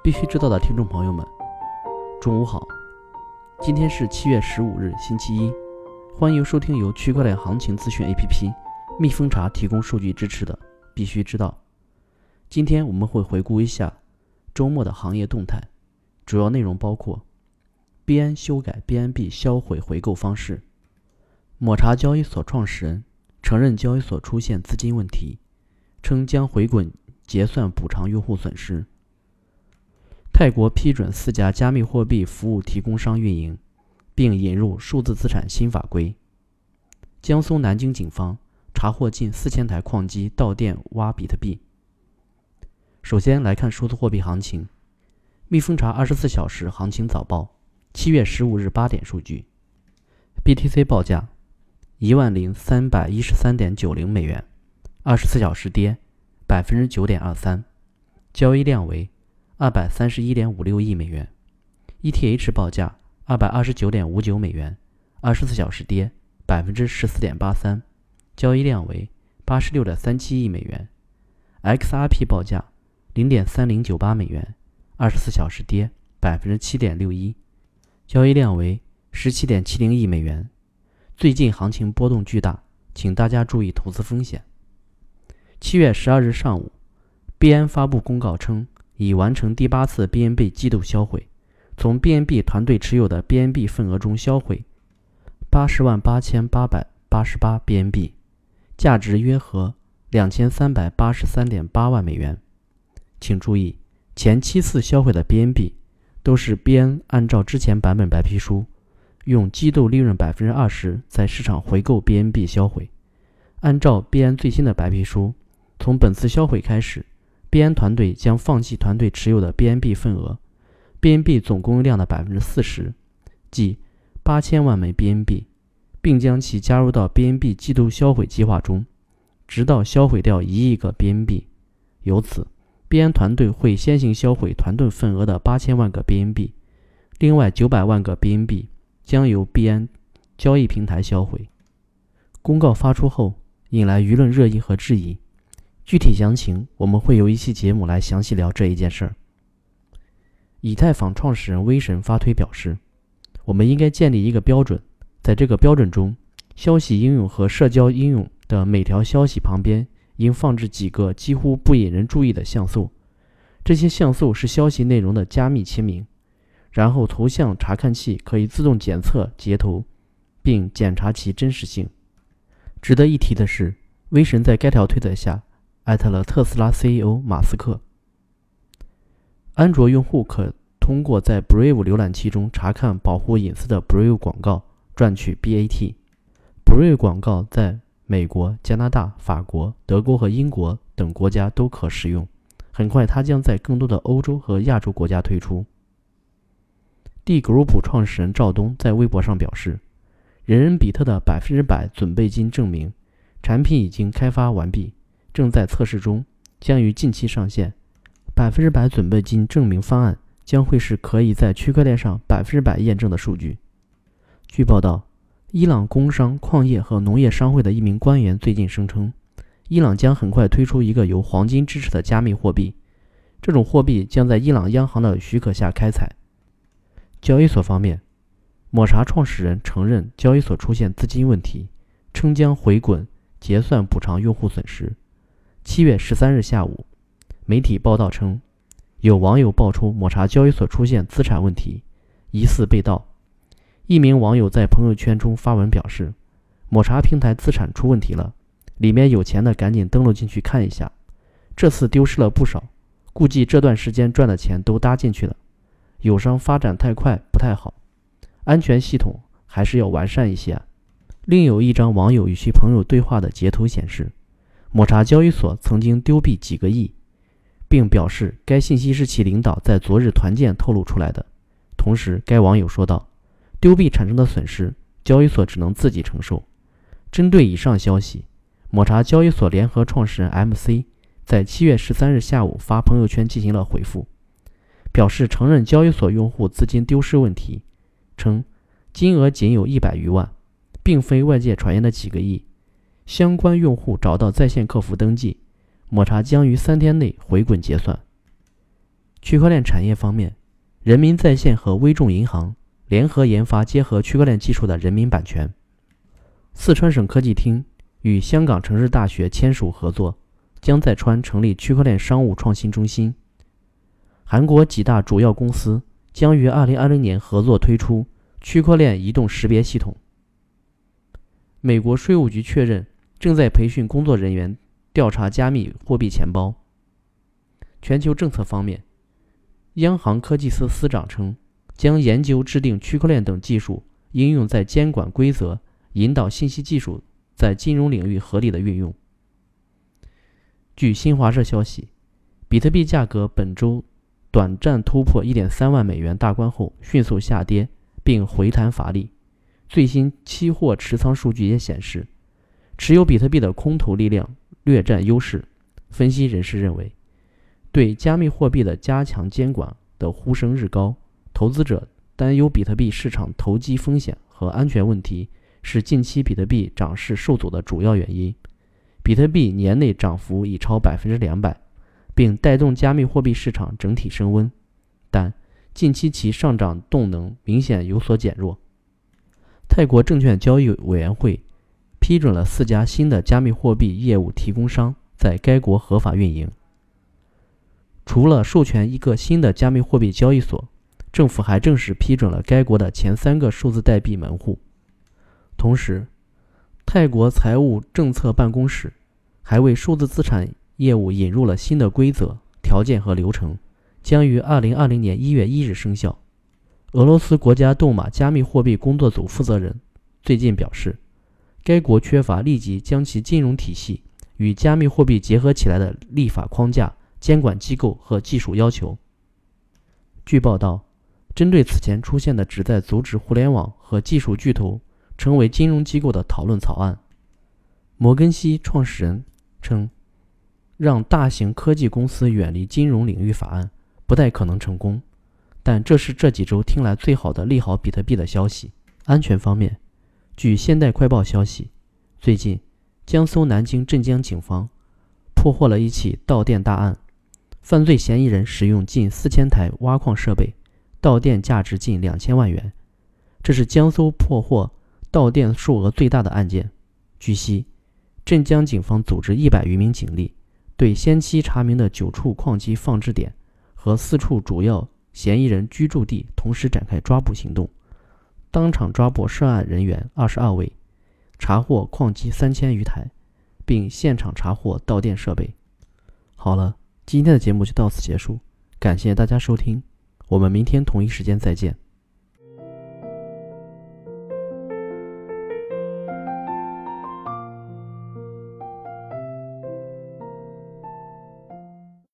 必须知道的听众朋友们，中午好！今天是七月十五日，星期一，欢迎收听由区块链行情资讯 APP 蜜蜂茶提供数据支持的《必须知道》。今天我们会回顾一下周末的行业动态，主要内容包括：币安修改 BNB 销毁回购方式；抹茶交易所创始人承认交易所出现资金问题，称将回滚结算补偿用户损失。泰国批准四家加密货币服务提供商运营，并引入数字资产新法规。江苏南京警方查获近四千台矿机到店挖比特币。首先来看数字货币行情，蜜蜂查二十四小时行情早报，七月十五日八点数据：BTC 报价一万零三百一十三点九零美元，二十四小时跌百分之九点二三，交易量为。二百三十一点五六亿美元，ETH 报价二百二十九点五九美元，二十四小时跌百分之十四点八三，交易量为八十六点三七亿美元。XRP 报价零点三零九八美元，二十四小时跌百分之七点六一，交易量为十七点七零亿美元。最近行情波动巨大，请大家注意投资风险。七月十二日上午，币安发布公告称。已完成第八次 BNB 季度销毁，从 BNB 团队持有的 BNB 份额中销毁八十万八千八百八十八 BNB，价值约合两千三百八十三点八万美元。请注意，前七次销毁的 BNB 都是 BN 按照之前版本白皮书，用季度利润百分之二十在市场回购 BNB 销毁。按照 BN 最新的白皮书，从本次销毁开始。BN 团队将放弃团队持有的 BNB 份额，BNB 总供应量的百分之四十，即八千万枚 BNB，并将其加入到 BNB 季度销毁计划中，直到销毁掉一亿个 BNB。由此，，BN 团队会先行销毁团队份额的八千万个 BNB，另外九百万个 BNB 将由 BN 交易平台销毁。公告发出后，引来舆论热议和质疑。具体详情，我们会有一期节目来详细聊这一件事儿。以太坊创始人威神发推表示，我们应该建立一个标准，在这个标准中，消息应用和社交应用的每条消息旁边应放置几个几乎不引人注意的像素，这些像素是消息内容的加密签名，然后图像查看器可以自动检测截图，并检查其真实性。值得一提的是，威神在该条推特下。艾特了特斯拉 CEO 马斯克。安卓用户可通过在 Brave 浏览器中查看保护隐私的 Brave 广告赚取 BAT。Brave 广告在美国、加拿大、法国、德国和英国等国家都可使用。很快，它将在更多的欧洲和亚洲国家推出。D Group 创始人赵东在微博上表示：“人人比特的百分之百准备金证明产品已经开发完毕。”正在测试中，将于近期上线。百分之百准备金证明方案将会是可以在区块链上百分之百验证的数据。据报道，伊朗工商、矿业和农业商会的一名官员最近声称，伊朗将很快推出一个由黄金支持的加密货币，这种货币将在伊朗央行的许可下开采。交易所方面，抹茶创始人承认交易所出现资金问题，称将回滚结算补偿用户损失。七月十三日下午，媒体报道称，有网友爆出抹茶交易所出现资产问题，疑似被盗。一名网友在朋友圈中发文表示，抹茶平台资产出问题了，里面有钱的赶紧登录进去看一下。这次丢失了不少，估计这段时间赚的钱都搭进去了。友商发展太快不太好，安全系统还是要完善一些。另有一张网友与其朋友对话的截图显示。抹茶交易所曾经丢币几个亿，并表示该信息是其领导在昨日团建透露出来的。同时，该网友说道：“丢币产生的损失，交易所只能自己承受。”针对以上消息，抹茶交易所联合创始人 MC 在七月十三日下午发朋友圈进行了回复，表示承认交易所用户资金丢失问题，称金额仅有一百余万，并非外界传言的几个亿。相关用户找到在线客服登记，抹茶将于三天内回滚结算。区块链产业方面，人民在线和微众银行联合研发结合区块链技术的人民版权。四川省科技厅与香港城市大学签署合作，将在川成立区块链商务创新中心。韩国几大主要公司将于2020年合作推出区块链移动识别系统。美国税务局确认正在培训工作人员调查加密货币钱包。全球政策方面，央行科技司司长称，将研究制定区块链等技术应用在监管规则，引导信息技术在金融领域合理的运用。据新华社消息，比特币价格本周。短暂突破1.3万美元大关后，迅速下跌并回弹乏力。最新期货持仓数据也显示，持有比特币的空头力量略占优势。分析人士认为，对加密货币的加强监管的呼声日高，投资者担忧比特币市场投机风险和安全问题是近期比特币涨势受阻的主要原因。比特币年内涨幅已超百分之两百。并带动加密货币市场整体升温，但近期其上涨动能明显有所减弱。泰国证券交易委员会批准了四家新的加密货币业务提供商在该国合法运营。除了授权一个新的加密货币交易所，政府还正式批准了该国的前三个数字代币门户。同时，泰国财务政策办公室还为数字资产。业务引入了新的规则、条件和流程，将于二零二零年一月一日生效。俄罗斯国家杜马加密货币工作组负责人最近表示，该国缺乏立即将其金融体系与加密货币结合起来的立法框架、监管机构和技术要求。据报道，针对此前出现的旨在阻止互联网和技术巨头成为金融机构的讨论草案，摩根西创始人称。让大型科技公司远离金融领域法案不太可能成功，但这是这几周听来最好的利好比特币的消息。安全方面，据现代快报消息，最近江苏南京镇江警方破获了一起盗电大案，犯罪嫌疑人使用近四千台挖矿设备，盗电价值近两千万元，这是江苏破获盗电数额最大的案件。据悉，镇江警方组织一百余名警力。对先期查明的九处矿机放置点和四处主要嫌疑人居住地同时展开抓捕行动，当场抓捕涉案人员二十二位，查获矿机三千余台，并现场查获盗电设备。好了，今天的节目就到此结束，感谢大家收听，我们明天同一时间再见。